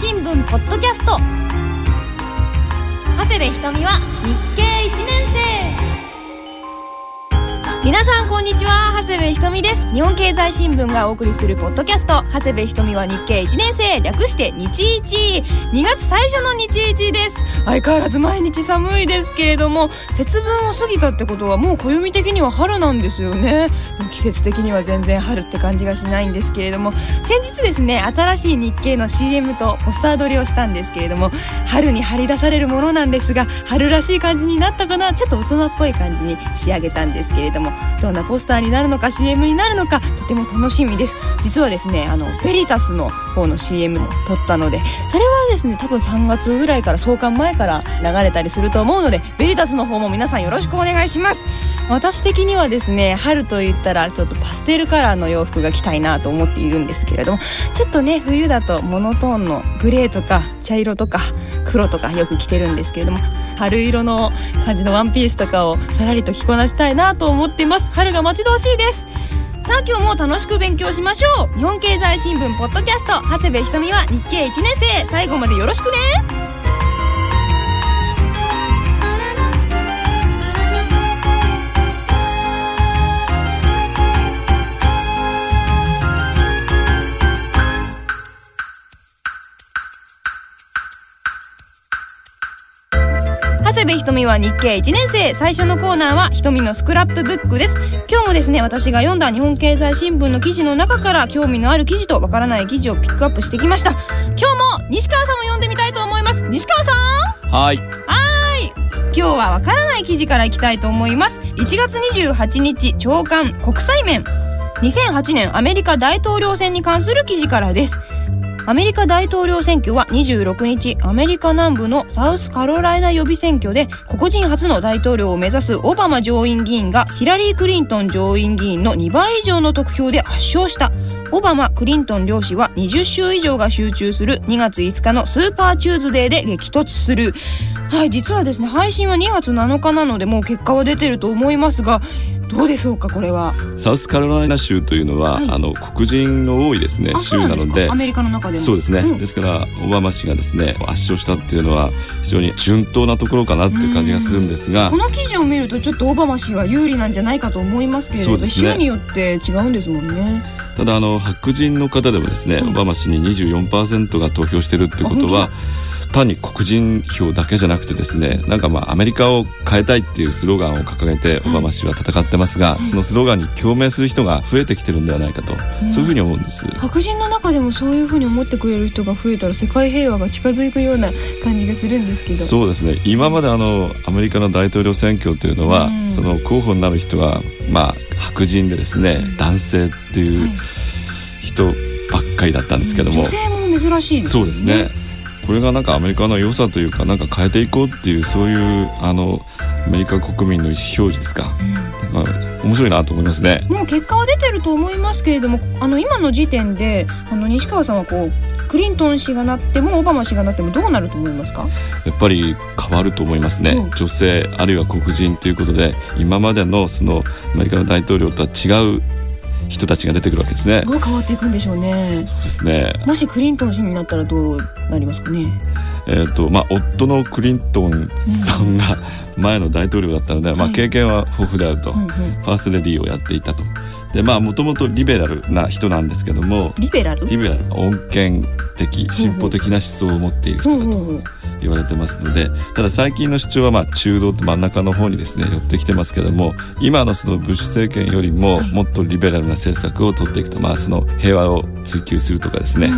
新聞ポッドキャスト。長谷部ひとみは日経皆さんこんにちは。長谷部ひとみです。日本経済新聞がお送りするポッドキャスト。長谷部ひとみは日経1年生略して日一。2月最初の日一です。相変わらず毎日寒いですけれども節分を過ぎたってことはもう暦的には春なんですよね。季節的には全然春って感じがしないんですけれども先日ですね新しい日経の CM とポスター撮りをしたんですけれども春に張り出されるものなんですが春らしい感じになったかな？ちょっと大人っぽい感じに仕上げたんですけれどもどんなポスターになるのか CM になるのかとても楽しみです。実はですねあのベリタスの方の CM も撮ったのでそれはですね多分3月ぐらいから創刊前から流れたりすると思うのでベリタスの方も皆さんよろしくお願いします。私的にはですね春と言ったらちょっとパステルカラーの洋服が着たいなと思っているんですけれどもちょっとね冬だとモノトーンのグレーとか茶色とか黒とかよく着てるんですけれども春色の感じのワンピースとかをさらりと着こなしたいなと思ってます。春が待ち遠しいです。さあ今日も楽しく勉強しましょう。日本経済新聞ポッドキャスト。長谷部ひとみは日経1年生。最後までよろしくね。ひとみは日経。1年生最初のコーナーはひとみのスクラップブックです。今日もですね私が読んだ日本経済新聞の記事の中から興味のある記事とわからない記事をピックアップしてきました。今日も西川さんを読んでみたいと思います。西川さん！はい。はい。今日はわからない記事からいきたいと思います。1月28日朝刊国際面。2008年アメリカ大統領選に関する記事からですアメリカ大統領選挙は26日アメリカ南部のサウスカロライナ予備選挙で黒人初の大統領を目指すオバマ上院議員がヒラリー・クリントン上院議員の2倍以上の得票で圧勝した。オバマ・クリントン両氏は20州以上が集中する2月5日のスーパーチューズデーで激突する。はい実はですね配信は2月7日なのでもう結果は出てると思いますがどうでしょうかこれは。サウスカロライナ州というのは、はい、あの黒人の多いですね州なのでアメリカの中でそうですね、うん、ですからオバマ氏がですね圧勝したっていうのは非常に順当なところかなっていう感じがするんですがこの記事を見るとちょっとオバマ氏は有利なんじゃないかと思いますけれども、ね、州によって違うんですもんね。ただあの白人の方でもですね、うん、オバマ氏に24%が投票してるってことは単に黒人票だけじゃなくてですねなんかまあアメリカを変えたいっていうスローガンを掲げてオバマ氏は戦ってますが、そのスローガンに共鳴する人が増えてきてるんではないかと、そういうふうに思うんです。白人の中でもそういうふうに思ってくれる人が増えたら世界平和が近づくような感じがするんですけど。そうですね。今まであのアメリカの大統領選挙というのは、その候補になる人はまあ白人でですね、男性っていう人ばっかりだったんですけども、女性も珍しいですね。そうですねこれがなんかアメリカの良さというかなんか変えていこうっていうそういうあのアメリカ国民の意思表示ですか、うん、まあ、面白いなと思いますね。もう結果は出てると思いますけれどもあの今の時点であの西川さんはこうクリントン氏がなってもオバマ氏がなってもどうなると思いますか？やっぱり変わると思いますね、うん、女性あるいは黒人ということで今までのそのアメリカの大統領とは違う人たちが出てくるわけですね。どう変わっていくんでしょうね。そうですね。もしクリントン氏になったらどうなりますかね。えーとまあ、夫のクリントンさんが前の大統領だったので、うん、まあ、経験は豊富であると、はい、ファーストレディーをやっていたと。でまあもともとリベラルな人なんですけどもリベラル？リベラル。穏健的進歩的な思想を持っている人だと言われてますのでただ最近の主張はまあ中道と真ん中の方にですね寄ってきてますけども今のそのブッシュ政権よりももっとリベラルな政策を取っていくと、まあ、その平和を追求するとかですね、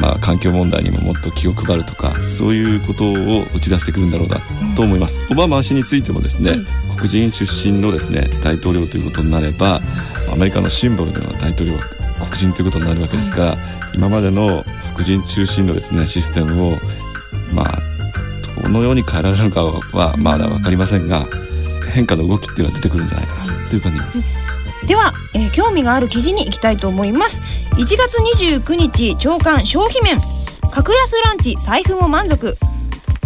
まあ、環境問題にももっと気を配るとかそういうことを打ち出してくるんだろうなと思います。オバマ氏についてもですね、黒人出身のですね大統領ということになればアメリカのシンボルのような大統領は黒人ということになるわけですから、今までの白人中心のですねシステムをまあどのように変えられるのかはまだ分かりませんが変化の動きっていうのは出てくるんじゃないかなという感じです。では、えー、興味がある記事に行きたいと思います。1月29日朝刊消費面。格安ランチ財布も満足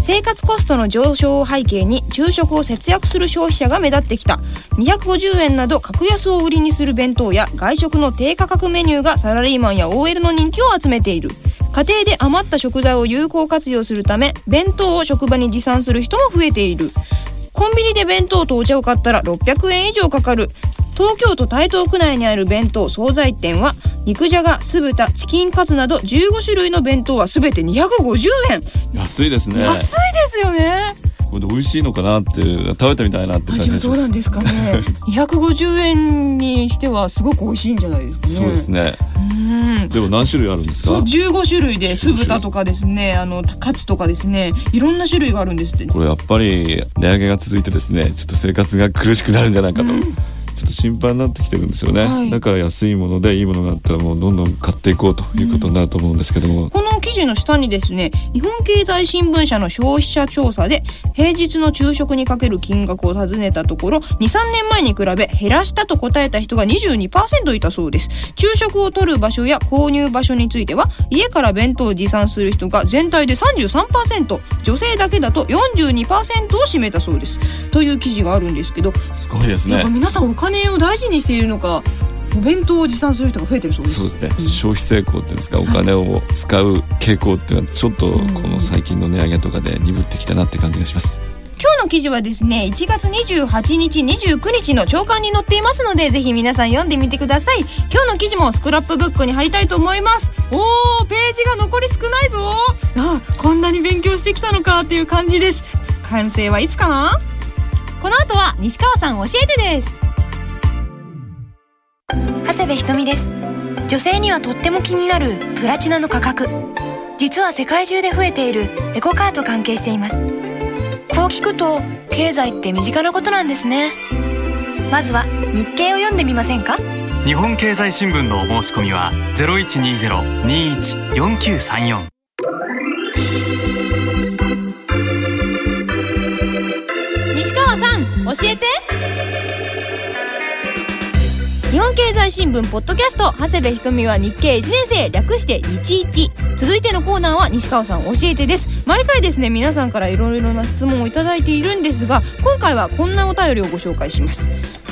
生活コストの上昇を背景に昼食を節約する消費者が目立ってきた。250円など格安を売りにする弁当や外食の低価格メニューがサラリーマンや OL の人気を集めている。家庭で余った食材を有効活用するため弁当を職場に持参する人も増えている。コンビニで弁当とお茶を買ったら600円以上かかる。東京都台東区内にある弁当惣菜店は肉じゃが酢豚チキンカツなど15種類の弁当は全て250円。安いですね。安いですよね。これで美味しいのかなって食べてみたいなって感じがしどうなんですかね。250円にしてはすごく美味しいんじゃないですかね。そうですね。うん。でも何種類あるんですか？15種類で酢豚とかですねあのカツとかですねいろんな種類があるんですって。これやっぱり値上げが続いてですねちょっと生活が苦しくなるんじゃないかと、ちょっと心配になってきてるんですよね、はい。だから安いものでいいものがあったらもうどんどん買っていこうということになると思うんですけども、この記事の下にですね日本経済新聞社の消費者調査で平日の昼食にかける金額を尋ねたところ23年前に比べ減らしたと答えた人が22%いたそうです。昼食を取る場所や購入場所については家から弁当を持参する人が全体で33%女性だけだと42%を占めたそうです。という記事があるんですけど。すごいですね。皆さんお金を大事にしているのかお弁当を持参する人が増えてるそうです。そうですね、消費成功っていうんですかお金を使う傾向っていうのはちょっとこの最近の値上げとかで鈍ってきたなって感じがします。今日の記事はですね1月28日29日の朝刊に載っていますのでぜひ皆さん読んでみてください。今日の記事もスクラップブックに貼りたいと思います。おーページが残り少ないぞ。あこんなに勉強してきたのかっていう感じです。完成はいつかな？この後は西川さん教えてです長谷部ひとみです。女性にはとっても気になるプラチナの価格。実は世界中で増えているエコカーと関係しています。こう聞くと経済って身近なことなんですね。まずは日経を読んでみませんか？日本経済新聞のお申し込みは0120-21-4934西川さん教えて日本経済新聞ポッドキャスト長谷部ひとみは日経1年生略して11続いてのコーナーは西川さん教えてです。毎回ですね皆さんからいろいろな質問をいただいているんですが今回はこんなお便りをご紹介します。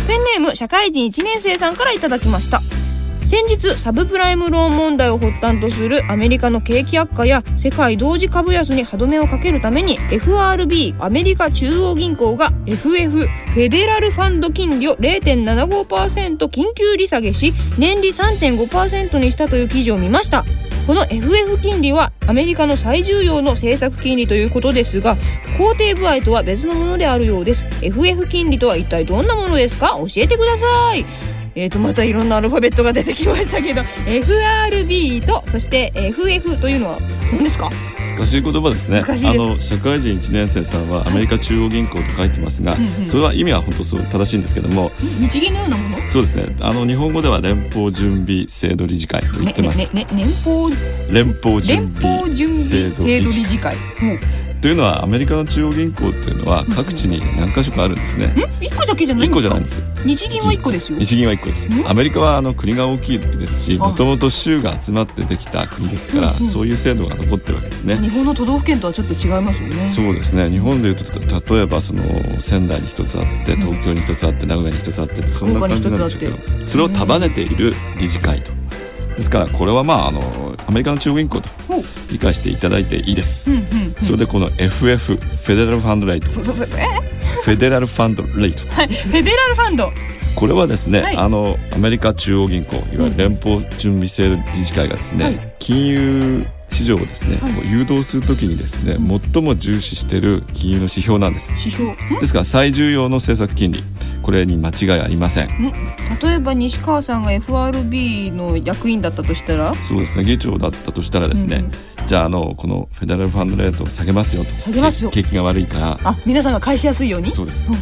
ペンネーム社会人1年生さんからいただきました。先日サブプライムローン問題を発端とするアメリカの景気悪化や世界同時株安に歯止めをかけるために FRB アメリカ中央銀行が FF フェデラルファンド金利を0.75%緊急利下げし年利3.5%にしたという記事を見ました。この FF 金利はアメリカの最重要の政策金利ということですが肯定部合とは別のものであるようです。FF 金利とは一体どんなものですか？教えてください。えー、とまたいろんなアルファベットが出てきましたけど FRB とそして FF というのは何ですか？難しい言葉ですね。あの社会人1年生さんはアメリカ中央銀行と書いてますが、うんうん。それは意味は本当そう正しいんですけども日銀のようなもの？そうですね。あの日本語では連邦準備制度理事会。と言ってます、ねねね年邦？連邦準連邦準備制度理事会。う。んというのはアメリカの中央銀行っていうのは各地に何か所かあるんですね。ん？一個だけじゃない一んですか？す。日銀は一個ですよ日銀は一個ですん。アメリカはあの国が大きいですし、あもともと州が集まってできた国ですから、うんうんそういう制度が残ってるわけですね。日本の都道府県とはちょっと違いますよねそうですね。日本でいうと例えばその仙台に一つあって、東京に一つあって、名古屋に一つあってそんな感じなんでしょうけど、それを束ねている理事会と。ですからこれはまああのアメリカの中央銀行と理解していただいていいです。うんうんうん。それでこの FF フェデラルファンドレート。フェデラルファンドレート。はいフェデラルファンドこれはですね、はい。あのアメリカ中央銀行いわゆる連邦準備制度理事会がですね、はい。金融市場をですね、はい。誘導するときにですね最も重視している金融の指標なんです。指標？ん。ですから最重要の政策金利。これに間違いありません。ん。例えば西川さんが FRB の役員だったとしたら？そうですね。議長だったとしたらですね、うん。じゃああのこのフェデラルファンドレートを下げますよと。下げますよ。景気が悪いから。あ皆さんが返しやすいように？そうです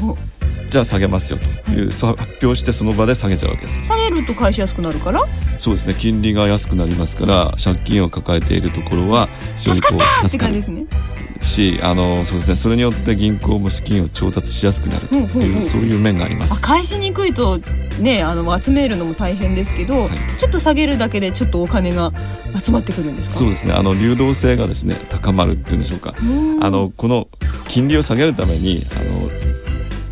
じゃあ下げますよという、そう発表してその場で下げちゃうわけです。下げると返しやすくなるから？そうですね。金利が安くなりますから借金を抱えているところは非常にこ助かったうですね。しあのそうですね。それによって銀行も資金を調達しやすくなるという、そういう面がありまあす。返しにくいとねあの集めるのも大変ですけど、はい。ちょっと下げるだけでちょっとお金が集まってくるんですか？そうですね。あの流動性がですね高まるっていうんでしょうか。うんあのこの金利を下げるためにあの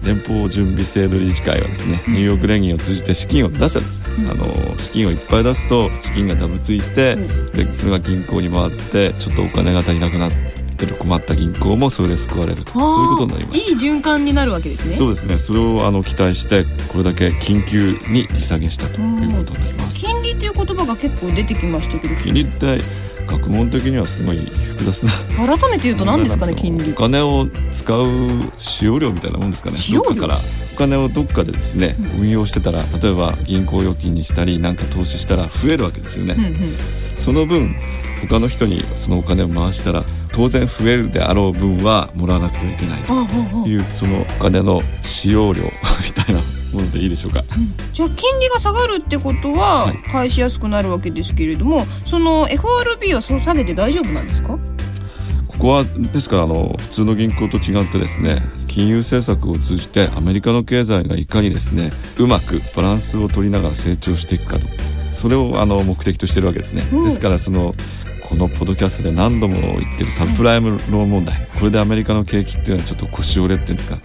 連邦準備制度理事会はですね、ニューヨーク連銀を通じて資金を出すんです、あの資金をいっぱい出すと資金がダブついて、でそれが銀行に回ってちょっとお金が足りなくなってる困った銀行もそれで救われるとそういうことになります。いい循環になるわけですね。そうですね。それをあの期待してこれだけ緊急に利下げしたということになります。金利という言葉が結構出てきましたけど。金利って学問的にはすごい複雑な。改めて言うと何ですかね金利。お金を使う使用量みたいなもんですかねどっかから。お金をどっかでですね、運用してたら例えば銀行預金にしたりなんか投資したら増えるわけですよね、うんうん。その分他の人にそのお金を回したら当然増えるであろう分はもらわなくてはいけないというそのお金の使用量 みたいなものでいいでしょうか。じゃあ金利が下がるってことははい。返しやすくなるわけですけれども、その FRB はそう下げて大丈夫なんですか？ここはですからあの普通の銀行と違ってですね金融政策を通じてアメリカの経済がいかにですねうまくバランスを取りながら成長していくかと。それをあの目的としてるわけですね、うん。ですからそのこのポッドキャストで何度も言ってるサブプライムローン問題、これでアメリカの景気っていうのはちょっと腰折れっていうんですか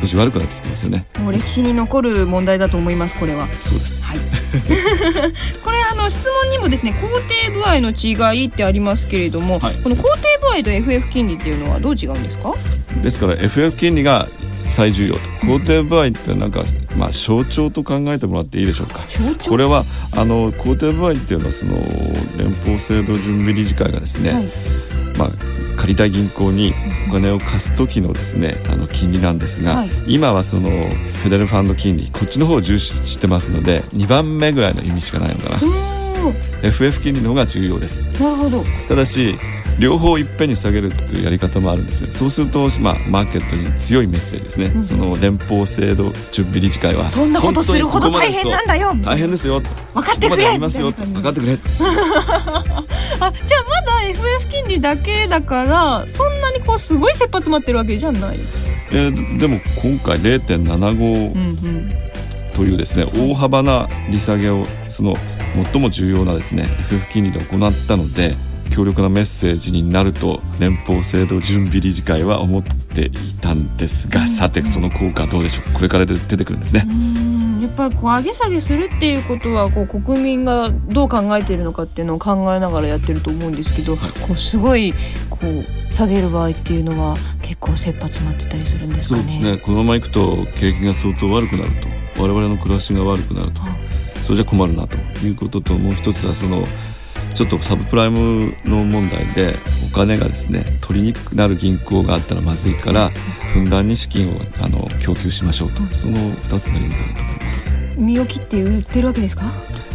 少し悪くなってきてますよね。もう歴史に残る問題だと思いますこれは。そうです。はい。これあの質問にもですね肯定部合の違いってありますけれども、はい。この肯定部合と FF 金利っていうのはどう違うんですか？ですから FF 金利が最重要と。肯定部合ってなんか、まあ、象徴と考えてもらっていいでしょうか。象徴？これはあの肯定部合っていうのはその連邦制度準備理事会がですね、はい。まあ、借りたい銀行にお金を貸す時のですねあの金利なんですが、はい。今はそのフェデラルファンド金利こっちの方を重視してますので2番目ぐらいの意味しかないのかな。FF 金利の方が重要です。なるほど。ただし両方いっぺんに下げるというやり方もあるんですね。そうすると、まあ、マーケットに強いメッセージですね、ん。その連邦制度準備理事会はそんなことするほど大変なんだよ。大変ですよと。分かってくれ。分かってくれ。あじゃあまだ FF 金利だけだからそんなにこうすごい切羽詰まってるわけじゃない？えーでも今回0.75、うんうん。というですね大幅な利下げをその最も重要なですね FF 金利で行ったので強力なメッセージになると連邦制度準備理事会は思っていたんですが、さてその効果はどうでしょう？かこれから出てくるんですね。うんやっぱりこう上げ下げするっていうことはこう国民がどう考えてるのかっていうのを考えながらやってると思うんですけど、こうすごいこう下げる場合っていうのは結構切羽詰まってたりするんですかね？そうですね。このままいくと景気が相当悪くなると我々の暮らしが悪くなると。あ。それじゃ困るなということともう一つはそのちょっとサブプライムの問題でお金がですね取りにくくなる銀行があったらまずいからふんだんに資金をあの供給しましょうとその2つの意味があると思います身を切って言ってるわけですか？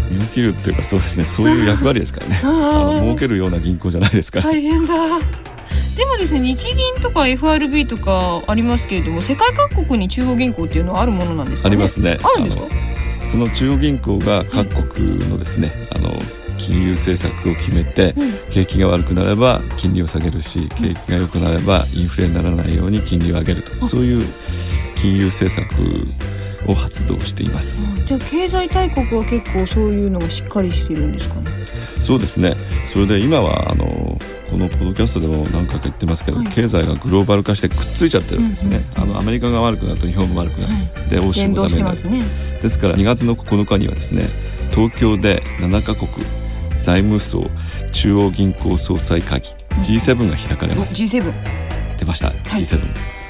身を切るっていうかそうですねそういう役割ですからね あの儲けるような銀行じゃないですから大変だ。でもですね日銀とか FRB とかありますけれども世界各国に中央銀行っていうのはあるものなんですかね？ありますねあるんですか？その中央銀行が各国のですねあの金融政策を決めてうん。景気が悪くなれば金利を下げるし景気が良くなればインフレにならないように金利を上げると。そういう金融政策を発動しています。じゃあ経済大国は結構そういうのがしっかりしてるんですかね？そうですね。それで今はあのこのポッドキャストでも何回か言ってますけど、はい。経済がグローバル化してくっついちゃってるんですね、うんうんあのアメリカが悪くなると日本も悪くなる、はで欧州もダメになる。ね。ですから2月の9日にはですね東京で7カ国財務省中央銀行総裁会議 G7 が開かれます。G7。出ました、G7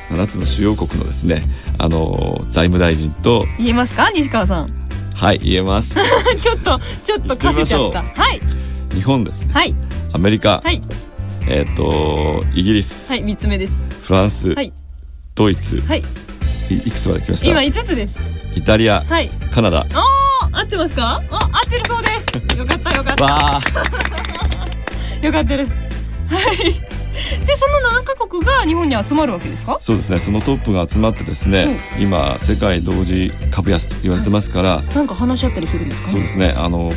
7つの主要国のですねあの財務大臣と。言えますか？西川さん。はい言えます。ちょっとちょっとかせちゃった。はい。日本ですね。はい。アメリカ、はい。えっ、とイギリス、はい三つ目です。フランス、はい。ドイツ、はい。い、いくつまで来ました？今五つです。イタリア、はい。カナダ。ああ合ってますか？あ合ってるそうです。よかったよかったよかったです。はい。でその7カ国が日本に集まるわけですか？そうですねそのトップが集まってですね、今世界同時株安と言われてますから、なんか話し合ったりするんですかね？そうですねあの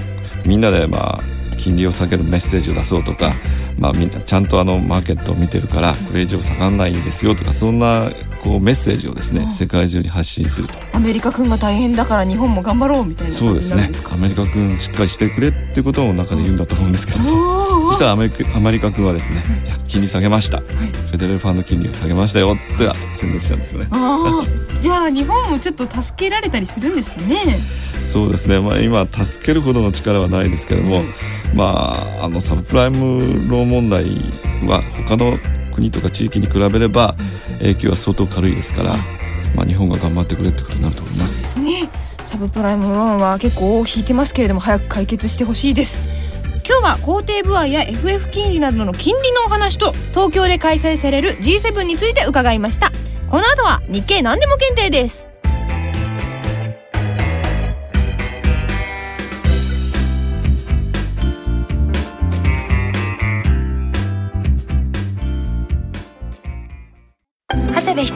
みんなでまあ金利を下げるメッセージを出そうとか、まあ、みんなちゃんとあのマーケットを見てるからこれ以上下がらないですよとかそんなここうメッセージをですね、世界中に発信すると。アメリカ君が大変だから日本も頑張ろうみたいな。そうですね。アメリカ君しっかりしてくれってことを中で言うんだと思うんですけどそしたらアメリカアメリカ君はですね金利下げました、はい、フェデラルファンド金利を下げましたよって宣伝しちゃうんですよね。じゃあ日本もちょっと助けられたりするんですかね。そうですね、まあ、今助けるほどの力はないですけども、まあ、あのサブプライムローン問題は他の国とか地域に比べれば影響は相当軽いですから、まあ、日本が頑張ってくれってことになると思います。そうですね。サブプライムローンは結構引いてますけれども早く解決してほしいです。今日は公定部合や FF 金利などの金利のお話と東京で開催される G7 について伺いました。この後は日経何でも検定です。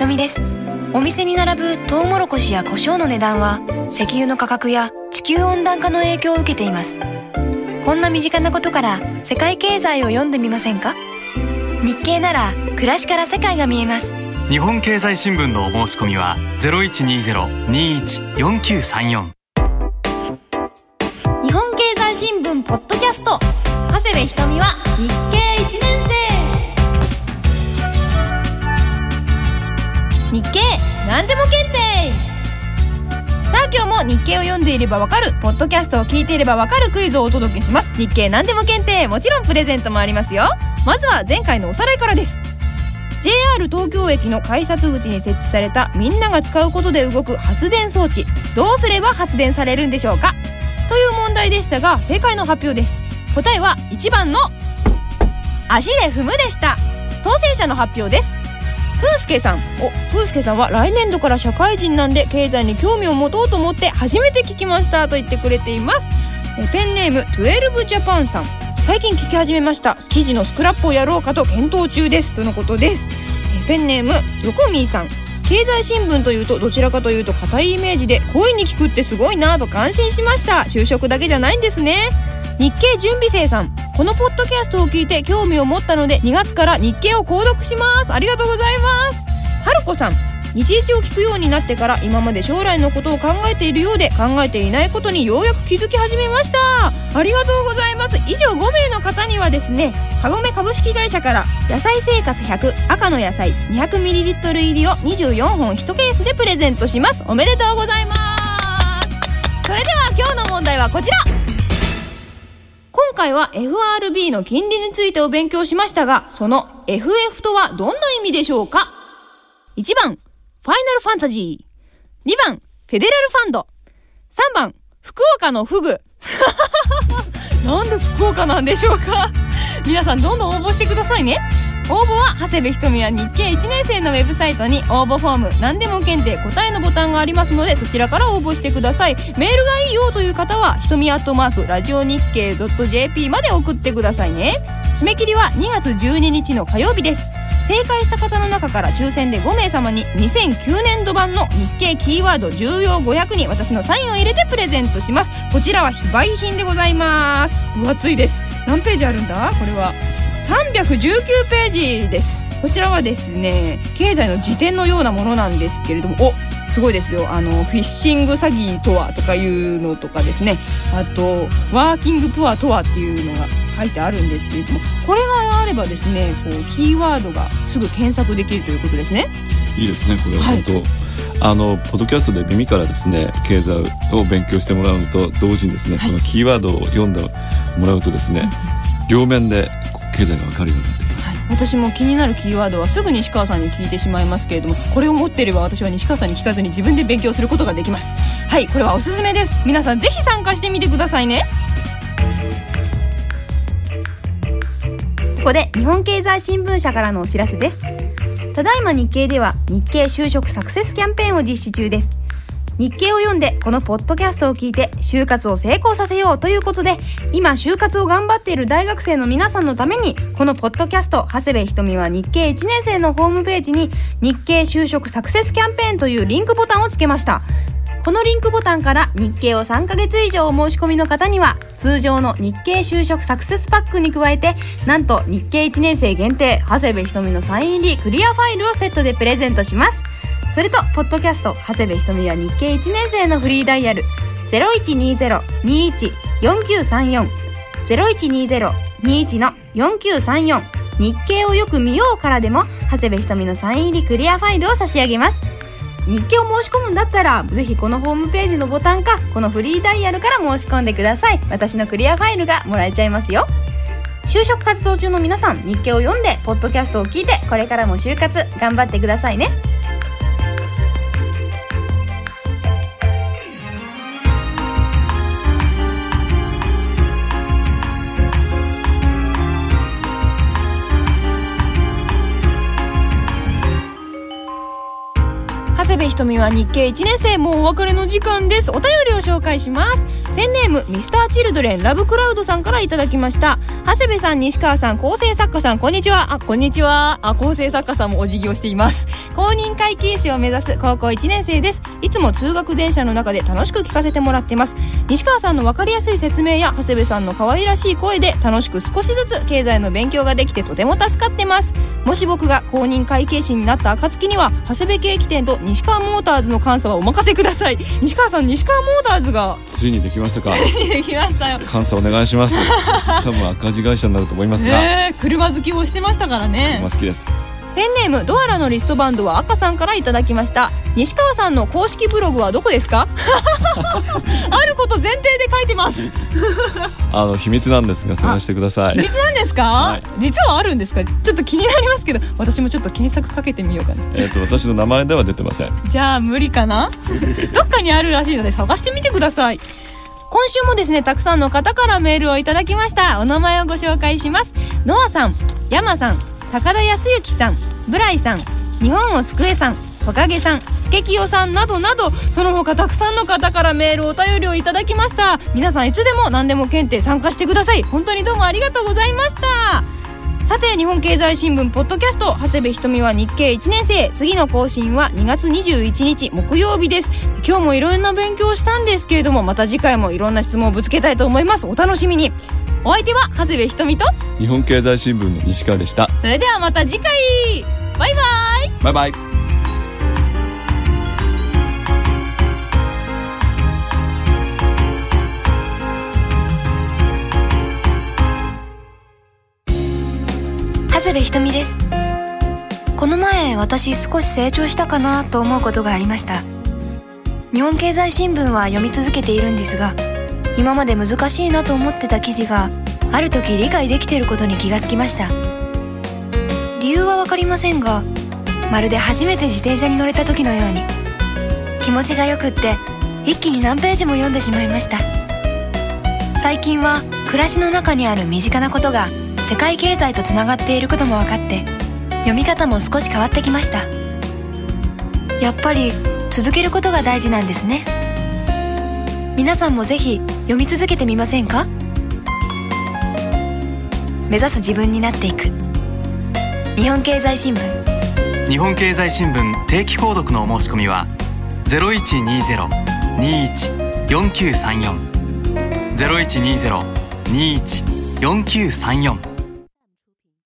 とみです。お店に並ぶトウモロコシや胡椒の値段は石油の価格や地球温暖化の影響を受けています。こんな身近なことから世界経済を読んでみませんか？日経なら暮らしから世界が見えます。日本経済新聞のお申し込みは0120-21-4934日本経済新聞ポッドキャスト。長谷部ひとみは経を読んでいればわかるポッドキャストを聞いていればわかるクイズをお届けします。日経何でも検定もちろんプレゼントもありますよ。まずは前回のおさらいからです。JR 東京駅の改札口に設置されたみんなが使うことで動く発電装置。どうすれば発電されるんでしょうか？という問題でしたが正解の発表です。答えは1番の足で踏むでした。当選者の発表です。プースケさん。おプースケさんは来年度から社会人なんで経済に興味を持とうと思って初めて聞きました。と言ってくれています。えペンネーム12ジャパンさん。最近聞き始めました。記事のスクラップをやろうかと検討中です。とのことです。ペンネームヨコミーさん。経済新聞というとどちらかというと硬いイメージで声に聞くってすごいなと感心しました。就職だけじゃないんですね。日経準備生さん。このポッドキャストを聞いて興味を持ったので2月から日経を購読します。ありがとうございます。はるこさん日一を聞くようになってから今まで将来のことを考えているようで考えていないことにようやく気づき始めました。ありがとうございます。以上5名の方にはですねカゴメ株式会社から野菜生活100赤の野菜 200ml 入りを24本1ケースでプレゼントします。おめでとうございます。それでは今日の問題はこちら。回は FRB の金利についてお勉強しましたが、その FF とはどんな意味でしょうか ?1 番、ファイナルファンタジー。2番、フェデラルファンド。3番、福岡のフグ。なんで福岡なんでしょうか？皆さんどんどん応募してくださいね。応募は長谷部ひとみは日経1年生のウェブサイトに応募フォーム何でも検定答えのボタンがありますのでそちらから応募してください。メールがいいよという方はひとみアットマークラジオ日経 .jp まで送ってくださいね。締め切りは2月12日の火曜日です。正解した方の中から抽選で5名様に2009年度版の日経キーワード重要500に私のサインを入れてプレゼントします。こちらは非売品でございます。分厚いです。何ページあるんだ？これは。319ページです。こちらはですね経済の辞典のようなものなんですけれどもおすごいですよ。あのフィッシング詐欺とはとかいうのとかですね。あとワーキングプアとはっていうのが書いてあるんですけれどもこれがあればですねこうキーワードがすぐ検索できるということですね。いいですねこれは。本当、はいあのポッドキャストで耳からですね経済を勉強してもらうのと同時にですね、はい、このキーワードを読んでもらうとですね、両面で経済がわかるようになってきます、はい、私も気になるキーワードはすぐ西川さんに聞いてしまいますけれどもこれを持っていれば私は西川さんに聞かずに自分で勉強することができます。はい。これはおすすめです。皆さんぜひ参加してみてくださいね。ここで日本経済新聞社からのお知らせです。ただいま日経では日経就職サクセスキャンペーンを実施中です。日経を読んでこのポッドキャストを聞いて就活を成功させようということで今就活を頑張っている大学生の皆さんのためにこのポッドキャスト長谷部ひとみは日経1年生のホームページに日経就職サクセスキャンペーンというリンクボタンをつけました。このリンクボタンから日経を3ヶ月以上お申し込みの方には通常の日経就職サクセスパックに加えてなんと日経1年生限定長谷部ひとみのサイン入りクリアファイルをセットでプレゼントします。それとポッドキャスト長谷部ひとみは日経1年生のフリーダイヤル0120-21-4934 0120-21の4934日経をよく見ようからでも長谷部ひとみのサイン入りクリアファイルを差し上げます。日経を申し込むんだったらぜひこのホームページのボタンかこのフリーダイヤルから申し込んでください。私のクリアファイルがもらえちゃいますよ。就職活動中の皆さん日経を読んでポッドキャストを聞いてこれからも就活頑張ってくださいね。ひとみは日経1年生もうお別れの時間です。お便りを紹介します。ペンネームミスターチルドレンラブクラウドさんからいただきました。長谷部さん西川さん構成作家さんこんにちは。あこんにちは。あ構成作家さんもお辞儀をしています。公認会計士を目指す高校1年生です。いつも通学電車の中で楽しく聞かせてもらってます。西川さんの分かりやすい説明や長谷部さんの可愛らしい声で楽しく少しずつ経済の勉強ができてとても助かってます。もし僕が公認会計士になった暁には長谷部ケーキ店と西川モーターズの監査はお任せください。西川さん西川モーターズがついにできましたか。できましたよ。監査お願いします。多分赤字会社になると思いますが、ねえ車好きをしてましたからね。車好きです。ペンネームドアラのリストバンドは赤さんからいただきました。西川さんの公式ブログはどこですか？あること前提で書いてます。あの秘密なんですが探してください。秘密なんですか、はい。実はあるんですか？ちょっと気になりますけど私もちょっと検索かけてみようかな。えっ、と私の名前では出てません。じゃあ無理かな？どっかにあるらしいので探してみてください今週もですねたくさんの方からメールをいただきました。お名前をご紹介します。ノアさん山さん高田康之さんブライさん日本を救えさんトカゲさんスケキヨさんなどなどその他たくさんの方からメールお便りをいただきました。皆さんいつでも何でも検定参加してください。本当にどうもありがとうございました。さて日本経済新聞ポッドキャスト長谷部ひとみは日経1年生。次の更新は2月21日木曜日です。今日もいろんな勉強をしたんですけれどもまた次回もいろんな質問をぶつけたいと思います。お楽しみに。お相手は長谷部ひとみと日本経済新聞の西川でした。それではまた次回。バイバイ。バイバイ部ひとみです。この前私少し成長したかなと思うことがありました。日本経済新聞は読み続けているんですが今まで難しいなと思ってた記事がある時理解できていることに気がつきました。理由は分かりませんがまるで初めて自転車に乗れた時のように気持ちがよくって一気に何ページも読んでしまいました。最近は暮らしの中にある身近なことが世界経済とつながっていることも分かって読み方も少し変わってきました。やっぱり続けることが大事なんですね。皆さんもぜひ読み続けてみませんか？目指す自分になっていく。日本経済新聞。日本経済新聞定期購読のお申し込みは0120-21-4934 0120-21-4934